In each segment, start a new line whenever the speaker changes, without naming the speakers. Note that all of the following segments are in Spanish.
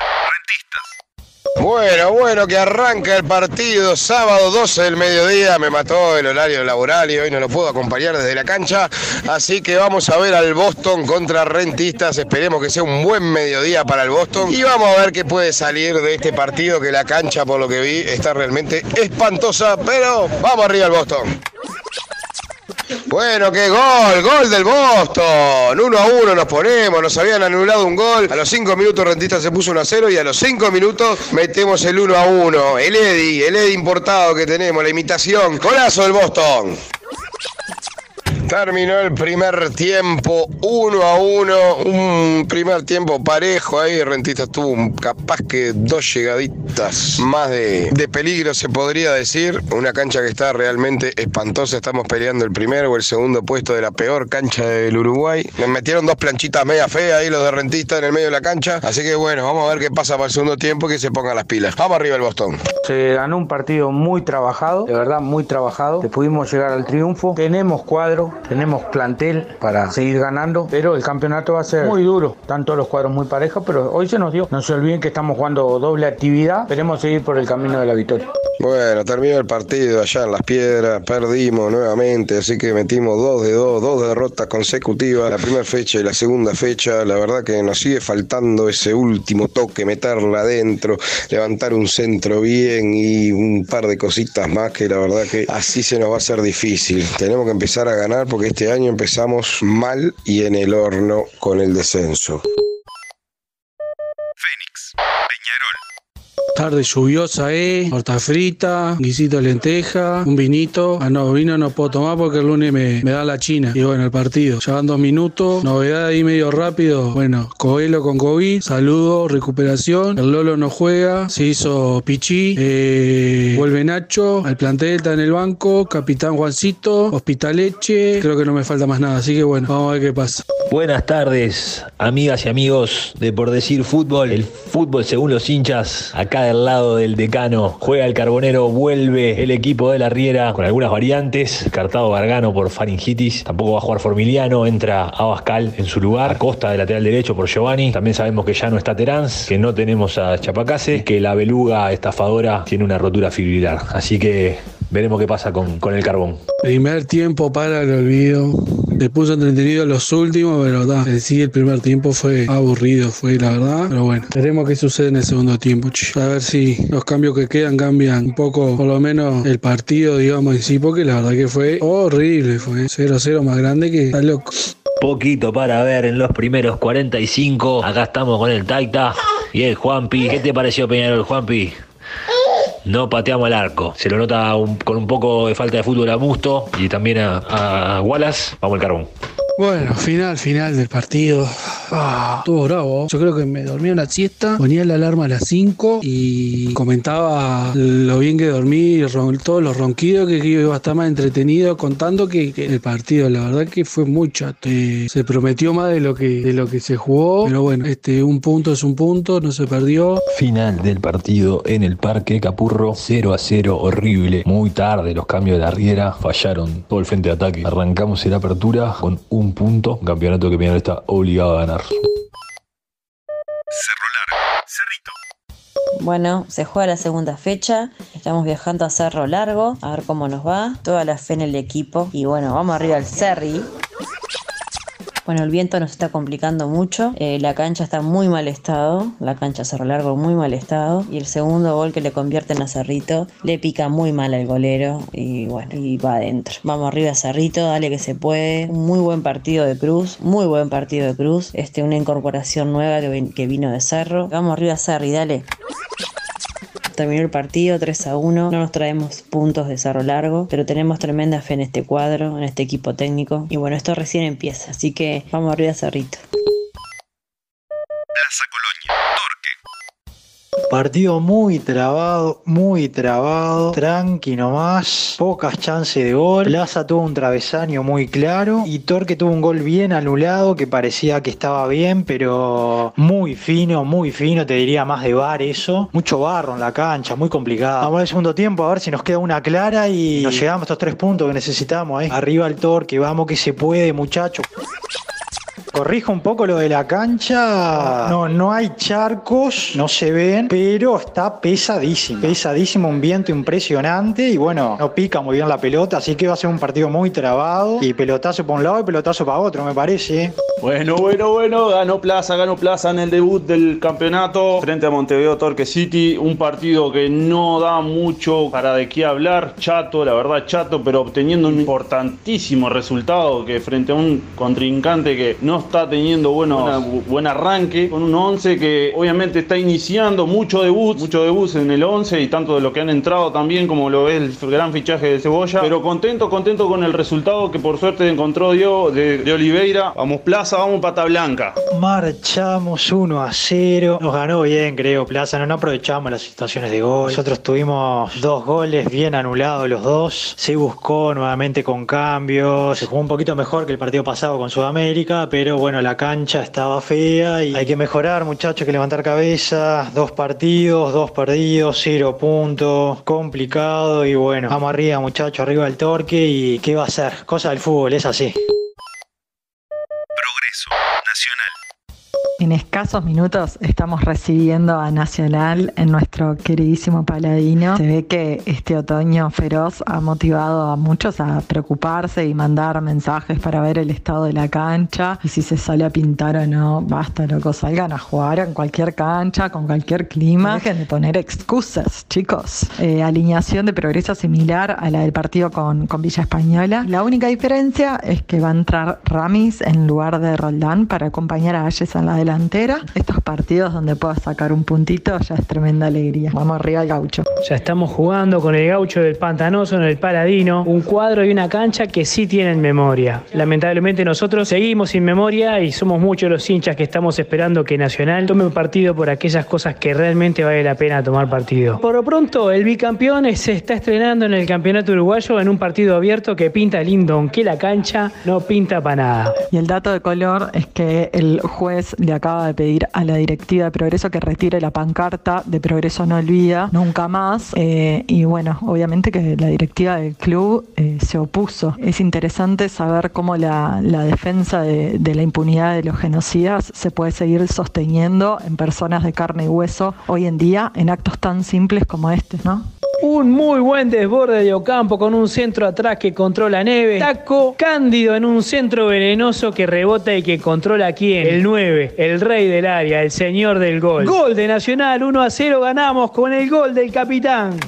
Rentistas.
Bueno, bueno, que arranca el partido sábado 12 del mediodía. Me mató el horario laboral y hoy no lo puedo acompañar desde la cancha. Así que vamos a ver al Boston contra Rentistas. Esperemos que sea un buen mediodía para el Boston. Y vamos a ver qué puede salir de este partido que la cancha, por lo que vi, está realmente espantosa. Pero vamos arriba al Boston. Bueno, qué gol, gol del Boston. Uno a uno nos ponemos, nos habían anulado un gol. A los cinco minutos Rentista se puso 1 a 0 y a los cinco minutos metemos el 1 a 1. El Eddy, el Eddy importado que tenemos, la imitación. Golazo del Boston. Terminó el primer tiempo 1 a 1, un primer tiempo parejo ahí, Rentista tuvo capaz que dos llegaditas más de, de, peligro se podría decir, una cancha que está realmente espantosa, estamos peleando el primero o el segundo puesto de la peor cancha del Uruguay, nos metieron dos planchitas media feas ahí los de Rentista en el medio de la cancha, así que bueno, vamos a ver qué pasa para el segundo tiempo y que se pongan las pilas. Vamos arriba el Boston.
Se ganó un partido muy trabajado, de verdad muy trabajado, que pudimos llegar al triunfo, tenemos cuadro, tenemos plantel para seguir ganando, pero el campeonato va a ser muy duro. Están todos los cuadros muy parejos, pero hoy se nos dio. No se olviden que estamos jugando doble actividad. Esperemos seguir por el camino de la victoria.
Bueno, terminó el partido allá en Las Piedras, perdimos nuevamente, así que metimos dos de dos, dos derrotas consecutivas, la primera fecha y la segunda fecha. La verdad que nos sigue faltando ese último toque, meterla adentro, levantar un centro bien y un par de cositas más que la verdad que así se nos va a hacer difícil. Tenemos que empezar a ganar porque este año empezamos mal y en el horno con el descenso.
Tarde lluviosa, eh. Horta frita, guisito de lenteja, un vinito. Ah, no, vino no puedo tomar porque el lunes me, me da la china. Y bueno, el partido. Ya van dos minutos. Novedad ahí medio rápido. Bueno, Coelho con COVID. Saludo, recuperación. El Lolo no juega. Se hizo Pichi. Eh, vuelve Nacho. El plantel está en el banco. Capitán Juancito. Hospitaleche. Creo que no me falta más nada. Así que bueno, vamos a ver qué pasa.
Buenas tardes, amigas y amigos de Por Decir Fútbol. El fútbol según los hinchas, acá del lado del decano. Juega el Carbonero, vuelve el equipo de la Riera con algunas variantes. Cartado Gargano por faringitis. Tampoco va a jugar Formiliano. Entra Abascal en su lugar. Acosta de lateral derecho por Giovanni. También sabemos que ya no está Terán, que no tenemos a Chapacase, que la beluga estafadora tiene una rotura fibrilar. Así que veremos qué pasa con, con el carbón.
Primer tiempo para el olvido. Le puso entretenido los últimos, pero da, en sí el primer tiempo fue aburrido, fue la verdad. Pero bueno, veremos qué sucede en el segundo tiempo. A ver si los cambios que quedan cambian un poco, por lo menos el partido, digamos, en sí, porque la verdad que fue horrible. Fue 0-0 más grande que está loco.
Poquito para ver en los primeros 45. Acá estamos con el Taita y el Juanpi. ¿Qué te pareció Peñarol, Juanpi? No pateamos al arco. Se lo nota un- con un poco de falta de fútbol a Musto y también a, a Wallace. Vamos al carbón.
Bueno, final, final del partido. Ah, estuvo bravo. Yo creo que me dormí una siesta, ponía la alarma a las 5 y comentaba lo bien que dormí, todos los ronquidos que, iba a estar más entretenido contando que, el partido, la verdad que fue muy chato. Eh, se prometió más de lo que se jugó, pero bueno, este un punto es un punto, no se perdió.
Final del partido en el Parque Capurro, 0 a 0, horrible. Muy tarde los cambios de la Riera, fallaron todo el frente de ataque. Arrancamos en apertura con un punto, un campeonato que Peñarol está obligado a ganar.
Cerro Largo, Cerrito.
Bueno, se juega la segunda fecha. Estamos viajando a Cerro Largo. A ver cómo nos va. Toda la fe en el equipo. Y bueno, vamos arriba al Cerri. Bueno, el viento nos está complicando mucho. Eh, la cancha está en muy mal estado. La cancha Cerro Largo muy mal estado. Y el segundo gol que le convierten a Cerrito le pica muy mal al golero. Y bueno, y va adentro. Vamos arriba a Cerrito, dale que se puede. Muy buen partido de Cruz. Muy buen partido de Cruz. Este, una incorporación nueva que, que vino de Cerro. Vamos arriba a Cerri, dale. Terminó el partido 3 a 1. No nos traemos puntos de cerro largo, pero tenemos tremenda fe en este cuadro, en este equipo técnico. Y bueno, esto recién empieza, así que vamos arriba Cerrito.
Plaza Colonia.
Partido muy trabado, muy trabado, tranqui nomás, pocas chances de gol. Plaza tuvo un travesaño muy claro y Torque tuvo un gol bien anulado que parecía que estaba bien, pero muy fino, muy fino, te diría más de bar eso. Mucho barro en la cancha, muy complicado. Vamos al segundo tiempo a ver si nos queda una clara y nos llegamos a estos tres puntos que necesitamos ahí. Arriba el Torque, vamos que se puede, muchachos. Corrijo un poco lo de la cancha. No, no hay charcos, no se ven, pero está pesadísimo. Pesadísimo, un viento impresionante y bueno, no pica muy bien la pelota, así que va a ser un partido muy trabado y pelotazo para un lado y pelotazo para otro, me parece.
Bueno, bueno, bueno, ganó Plaza, ganó Plaza en el debut del campeonato. Frente a Montevideo Torque City, un partido que no da mucho para de qué hablar, chato, la verdad chato, pero obteniendo un importantísimo resultado que frente a un contrincante que no está teniendo bueno, buen arranque, con un 11 que obviamente está iniciando mucho debut, mucho debut en el 11 y tanto de lo que han entrado también como lo es el gran fichaje de Cebolla, pero contento, contento con el resultado que por suerte encontró Diego de, de Oliveira, vamos Plaza, vamos Pata Blanca.
Marchamos 1 a 0. Nos ganó bien, creo, Plaza. No, no aprovechamos las situaciones de gol. Nosotros tuvimos dos goles bien anulados los dos. Se buscó nuevamente con cambios. Se jugó un poquito mejor que el partido pasado con Sudamérica, pero bueno, la cancha estaba fea y hay que mejorar, muchachos, hay que levantar cabeza. Dos partidos, dos perdidos, cero puntos. Complicado y bueno, vamos arriba, muchachos, arriba del torque y ¿qué va a ser? Cosa del fútbol, es así.
En escasos minutos estamos recibiendo a Nacional en nuestro queridísimo Paladino. Se ve que este otoño feroz ha motivado a muchos a preocuparse y mandar mensajes para ver el estado de la cancha y si se sale a pintar o no. Basta, loco, salgan a jugar en cualquier cancha, con cualquier clima. Dejen de poner excusas, chicos. Eh, alineación de progreso similar a la del partido con, con Villa Española. La única diferencia es que va a entrar Ramis en lugar de Roldán para acompañar a Ayes en la delantera. Estos partidos donde puedas sacar un puntito ya es tremenda alegría. Vamos arriba al gaucho.
Ya estamos jugando con el gaucho del Pantanoso en el Paladino, un cuadro y una cancha que sí tienen memoria. Lamentablemente nosotros seguimos sin memoria y somos muchos los hinchas que estamos esperando que Nacional tome partido por aquellas cosas que realmente vale la pena tomar partido. Por lo pronto, el bicampeón se está estrenando en el campeonato uruguayo en un partido abierto que pinta lindo, aunque la cancha no pinta para nada.
Y el dato de color es que el juez le de pedir a la directiva de Progreso que retire la pancarta de Progreso no olvida nunca más. Eh, y bueno, obviamente que la directiva del club eh, se opuso. Es interesante saber cómo la, la defensa de, de la impunidad de los genocidas se puede seguir sosteniendo en personas de carne y hueso hoy en día en actos tan simples como este, ¿no?
Un muy buen desborde de Ocampo con un centro atrás que controla Neve. Taco Cándido en un centro venenoso que rebota y que controla a quién. El 9, el rey del área, el señor del gol. Gol de Nacional, 1 a 0 ganamos con el gol del capitán.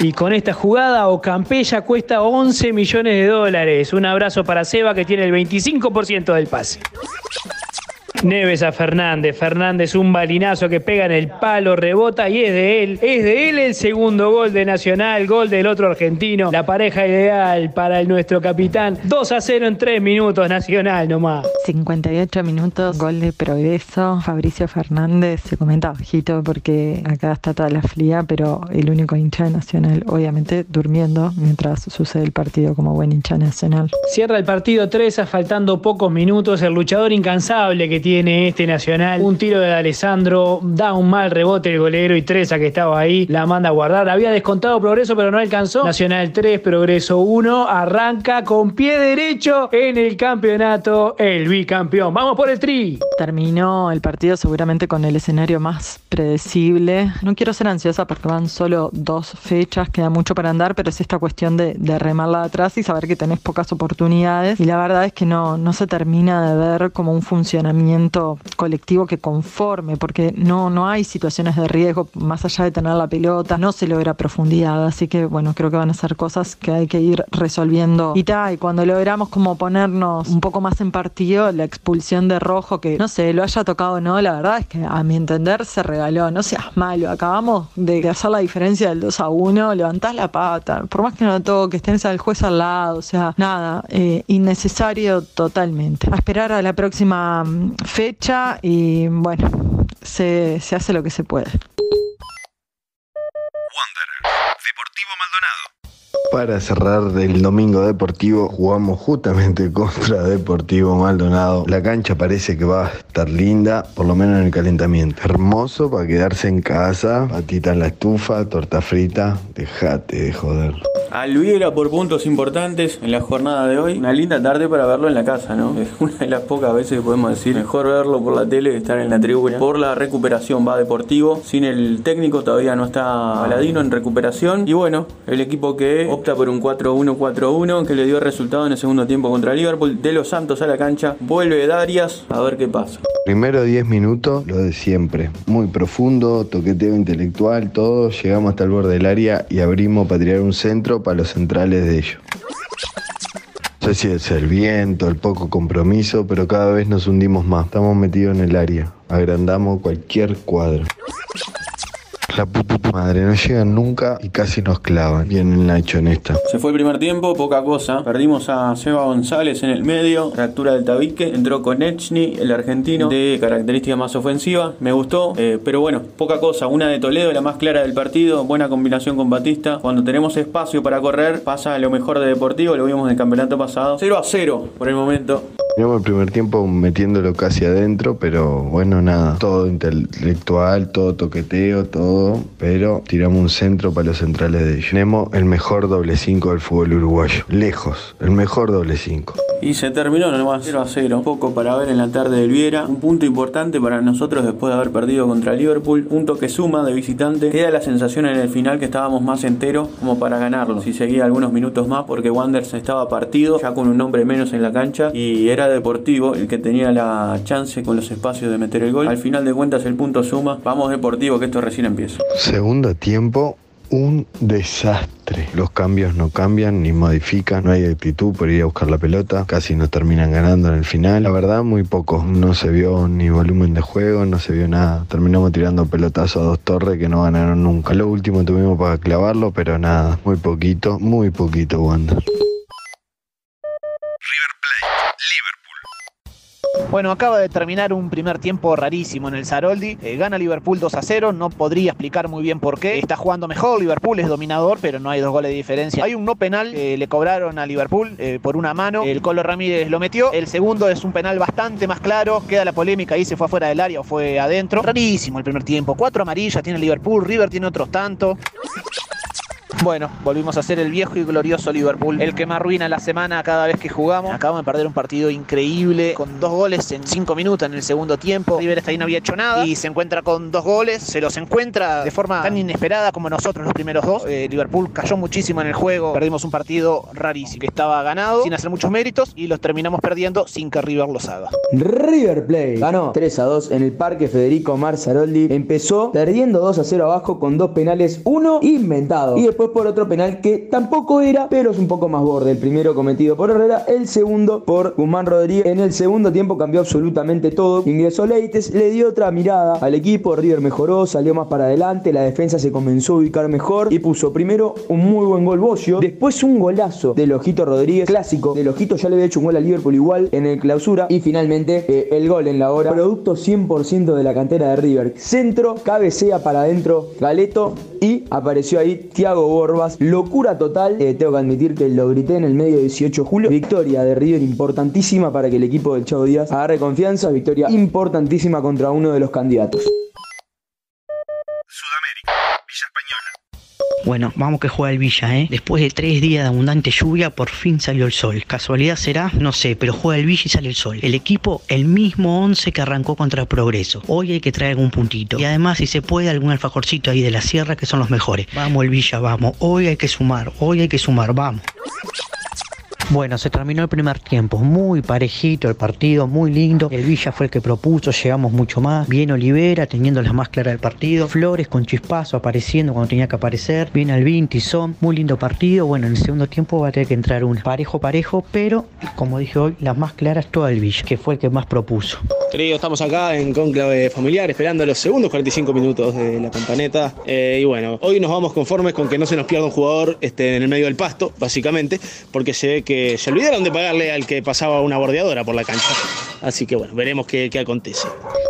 Y con esta jugada, Ocampella cuesta 11 millones de dólares. Un abrazo para Seba que tiene el 25% del pase. Neves a Fernández. Fernández un balinazo que pega en el palo, rebota y es de él. Es de él el segundo gol de Nacional, gol del otro argentino. La pareja ideal para el nuestro capitán. 2 a 0 en 3 minutos, Nacional nomás.
58 minutos, gol de progreso. Fabricio Fernández se comenta bajito porque acá está toda la fría, pero el único hincha de Nacional, obviamente durmiendo mientras sucede el partido como buen hincha nacional.
Cierra el partido 3 faltando pocos minutos. El luchador incansable que tiene este Nacional. Un tiro de Alessandro, da un mal rebote el golero y Treza que estaba ahí la manda a guardar. Había descontado progreso pero no alcanzó. Nacional 3, progreso 1. Arranca con pie derecho en el campeonato el bicampeón. Vamos por el tri.
Terminó el partido seguramente con el escenario más predecible. No quiero ser ansiosa porque van solo dos fechas, queda mucho para andar, pero es esta cuestión de, de remarla atrás y saber que tenés pocas oportunidades. Y la verdad es que no, no se termina de ver como un funcionamiento colectivo que conforme, porque no, no hay situaciones de riesgo más allá de tener la pelota, no se logra profundidad. Así que bueno, creo que van a ser cosas que hay que ir resolviendo. Y tal, y cuando logramos como ponernos un poco más en partido, la expulsión de rojo, que no sé, lo haya tocado o no, la verdad es que a mi entender se regaló. No seas malo, acabamos de hacer la diferencia del 2 a 1, levantás la pata, por más que no toques, tenés al juez al lado, o sea, nada, eh, innecesario totalmente. A esperar a la próxima mm, fecha y bueno, se, se hace lo que se puede.
Wanderers. Deportivo Maldonado.
Para cerrar el domingo deportivo jugamos justamente contra Deportivo Maldonado. La cancha parece que va a estar linda, por lo menos en el calentamiento. Hermoso para quedarse en casa, patita en la estufa, torta frita. Dejate de joder.
al Viera por puntos importantes en la jornada de hoy. Una linda tarde para verlo en la casa, ¿no? Es una de las pocas veces que podemos decir mejor verlo por la tele que estar en la tribuna. Por la recuperación va Deportivo. Sin el técnico todavía no está Aladino en recuperación. Y bueno, el equipo que opta por un 4-1-4-1 que le dio resultado en el segundo tiempo contra Liverpool. De los Santos a la cancha. Vuelve Darias a ver qué pasa.
Primero 10 minutos, lo de siempre. Muy profundo, toqueteo intelectual, todo. Llegamos hasta el borde del área y abrimos para tirar un centro para los centrales de ellos. No sé si es el viento, el poco compromiso, pero cada vez nos hundimos más. Estamos metidos en el área. Agrandamos cualquier cuadro. La puta madre, no llegan nunca y casi nos clavan. Bien hecho en esta.
Se fue el primer tiempo, poca cosa. Perdimos a Seba González en el medio, fractura del tabique. Entró con Echny, el argentino, de característica más ofensiva. Me gustó, eh, pero bueno, poca cosa. Una de Toledo, la más clara del partido. Buena combinación con Batista. Cuando tenemos espacio para correr, pasa lo mejor de Deportivo. Lo vimos en el campeonato pasado. 0 a 0 por el momento.
Teníamos el primer tiempo metiéndolo casi adentro, pero bueno, nada. Todo intelectual, todo toqueteo, todo. Pero tiramos un centro para los centrales de ellos. Tenemos el mejor doble 5 del fútbol uruguayo. Lejos, el mejor doble 5.
Y se terminó nomás 0 a 0. Un poco para ver en la tarde del Viera. Un punto importante para nosotros después de haber perdido contra Liverpool. Punto que suma de visitante. Queda la sensación en el final que estábamos más enteros como para ganarlo. Si seguía algunos minutos más porque Wanderers estaba partido, ya con un hombre menos en la cancha. Y era Deportivo el que tenía la chance con los espacios de meter el gol. Al final de cuentas el punto suma. Vamos Deportivo que esto recién empieza.
Segundo tiempo, un desastre. Los cambios no cambian ni modifican, no hay actitud por ir a buscar la pelota, casi nos terminan ganando en el final. La verdad, muy poco. No se vio ni volumen de juego, no se vio nada. Terminamos tirando pelotazo a dos torres que no ganaron nunca. Lo último tuvimos para clavarlo, pero nada, muy poquito, muy poquito, Wanda.
Bueno, acaba de terminar un primer tiempo rarísimo en el Saroldi. Eh, gana Liverpool 2 a 0. No podría explicar muy bien por qué. Está jugando mejor. Liverpool es dominador, pero no hay dos goles de diferencia. Hay un no penal le cobraron a Liverpool eh, por una mano. El Colo Ramírez lo metió. El segundo es un penal bastante más claro. Queda la polémica ahí se fue afuera del área o fue adentro. Rarísimo el primer tiempo. Cuatro amarillas tiene Liverpool. River tiene otros tantos. Bueno, volvimos a ser el viejo y glorioso Liverpool, el que me arruina la semana cada vez que jugamos. Acabamos de perder un partido increíble, con dos goles en cinco minutos en el segundo tiempo. River está ahí no había hecho nada y se encuentra con dos goles, se los encuentra de forma tan inesperada como nosotros los primeros dos. Eh, Liverpool cayó muchísimo en el juego, perdimos un partido rarísimo, que estaba ganado sin hacer muchos méritos y los terminamos perdiendo sin que River los haga.
River Plate ganó 3 a 2 en el Parque Federico Marzaroldi. Empezó perdiendo 2 a 0 abajo con dos penales, uno inventado y después por otro penal que tampoco era, pero es un poco más borde. El primero cometido por Herrera, el segundo por Guzmán Rodríguez. En el segundo tiempo cambió absolutamente todo. Ingresó Leites, le dio otra mirada al equipo. River mejoró, salió más para adelante, la defensa se comenzó a ubicar mejor y puso primero un muy buen gol Bocio, después un golazo del Ojito Rodríguez, clásico. Del Ojito ya le había hecho un gol a Liverpool igual en el clausura y finalmente eh, el gol en la hora. Producto 100% de la cantera de River. Centro, cabecea para adentro Galeto y apareció ahí Thiago Borbas. Locura total. Eh, tengo que admitir que lo grité en el medio de 18 de julio. Victoria de River importantísima para que el equipo del Chavo Díaz agarre confianza. Victoria importantísima contra uno de los candidatos.
Bueno, vamos que juega el Villa, ¿eh? Después de tres días de abundante lluvia, por fin salió el sol. ¿Casualidad será? No sé, pero juega el Villa y sale el sol. El equipo, el mismo 11 que arrancó contra Progreso. Hoy hay que traer algún puntito. Y además, si se puede, algún alfajorcito ahí de la sierra que son los mejores. Vamos el Villa, vamos. Hoy hay que sumar, hoy hay que sumar, vamos. Bueno, se terminó el primer tiempo, muy parejito el partido, muy lindo. El Villa fue el que propuso, llegamos mucho más. Bien Olivera, teniendo la más clara del partido. Flores con chispazo apareciendo cuando tenía que aparecer. Bien Alvin, Tizón, muy lindo partido. Bueno, en el segundo tiempo va a tener que entrar un parejo, parejo, pero como dije hoy, las más claras toda el Villa, que fue el que más propuso.
Querido, estamos acá en conclave familiar esperando los segundos 45 minutos de la campaneta. Eh, y bueno, hoy nos vamos conformes con que no se nos pierda un jugador este, en el medio del pasto, básicamente, porque se ve se olvidaron de pagarle al que pasaba una bordeadora por la cancha. Así que bueno, veremos qué, qué acontece.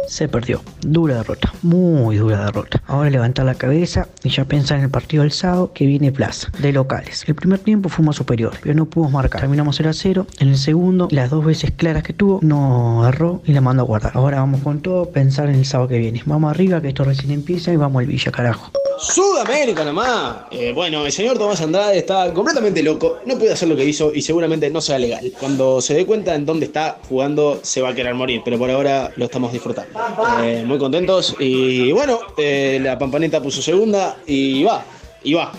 Se perdió. Dura derrota, muy dura derrota. Ahora levantar la cabeza y ya pensar en el partido del sábado que viene Plaza, de locales. El primer tiempo fuimos superior, pero no pudimos marcar. Terminamos 0 a 0. En el segundo, las dos veces claras que tuvo, no erró y la mandó a guardar. Ahora vamos con todo, pensar en el sábado que viene. Vamos arriba, que esto recién empieza y vamos al Villa, carajo.
Sudamérica nomás. Eh, bueno, el señor Tomás Andrade está completamente loco, no puede hacer lo que hizo y seguramente no sea legal. Cuando se dé cuenta en dónde está jugando, se va a querer morir, pero por ahora lo estamos disfrutando. Eh, muy contentos y bueno, eh, la Pampaneta puso segunda y va, y va.